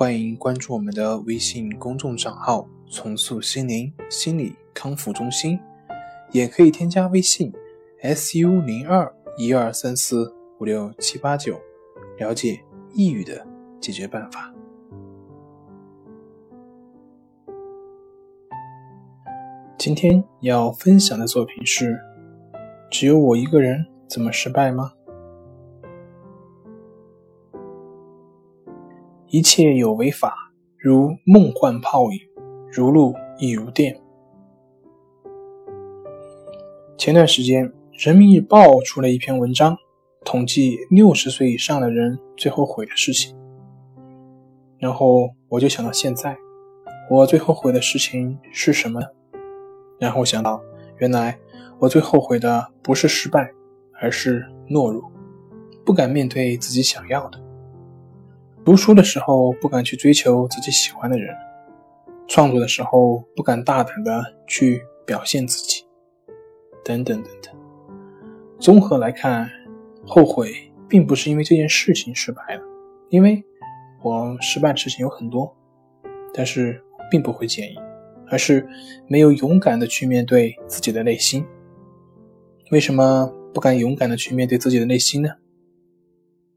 欢迎关注我们的微信公众账号“重塑心灵心理康复中心”，也可以添加微信 “su 零二一二三四五六七八九”，了解抑郁的解决办法。今天要分享的作品是：只有我一个人怎么失败吗？一切有为法，如梦幻泡影，如露亦如电。前段时间，《人民日报》出了一篇文章，统计六十岁以上的人最后悔的事情。然后我就想到，现在我最后悔的事情是什么呢？然后想到，原来我最后悔的不是失败，而是懦弱，不敢面对自己想要的。读书的时候不敢去追求自己喜欢的人，创作的时候不敢大胆的去表现自己，等等等等。综合来看，后悔并不是因为这件事情失败了，因为我失败的事情有很多，但是并不会介意。而是没有勇敢的去面对自己的内心。为什么不敢勇敢的去面对自己的内心呢？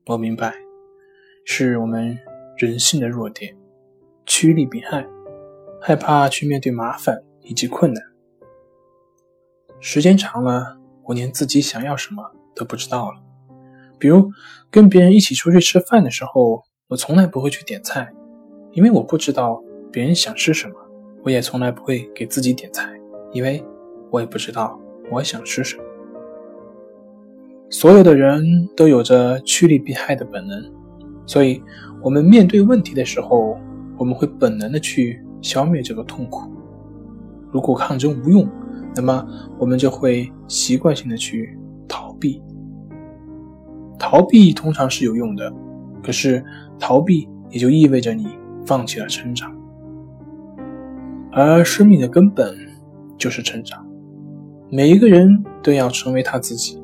我明白，是我们人性的弱点，趋利避害，害怕去面对麻烦以及困难。时间长了，我连自己想要什么都不知道了。比如跟别人一起出去吃饭的时候，我从来不会去点菜，因为我不知道别人想吃什么。我也从来不会给自己点菜，因为我也不知道我想吃什么。所有的人都有着趋利避害的本能，所以，我们面对问题的时候，我们会本能的去消灭这个痛苦。如果抗争无用，那么我们就会习惯性的去逃避。逃避通常是有用的，可是逃避也就意味着你放弃了成长。而生命的根本就是成长，每一个人都要成为他自己。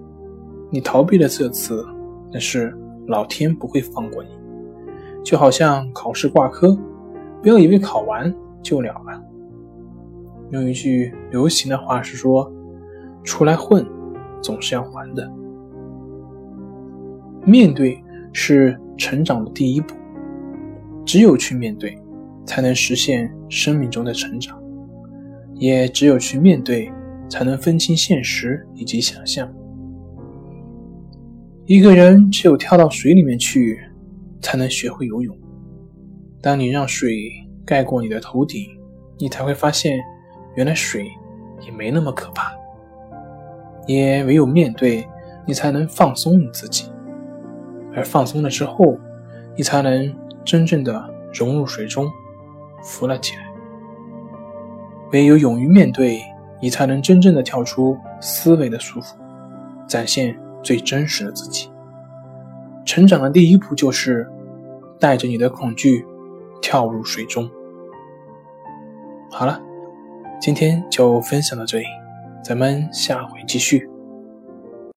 你逃避了这次，但是老天不会放过你。就好像考试挂科，不要以为考完就了了。用一句流行的话是说：“出来混，总是要还的。”面对是成长的第一步，只有去面对。才能实现生命中的成长，也只有去面对，才能分清现实以及想象。一个人只有跳到水里面去，才能学会游泳。当你让水盖过你的头顶，你才会发现，原来水也没那么可怕。也唯有面对，你才能放松你自己，而放松了之后，你才能真正的融入水中。浮了起来。唯有勇于面对，你才能真正的跳出思维的束缚，展现最真实的自己。成长的第一步就是带着你的恐惧跳入水中。好了，今天就分享到这里，咱们下回继续。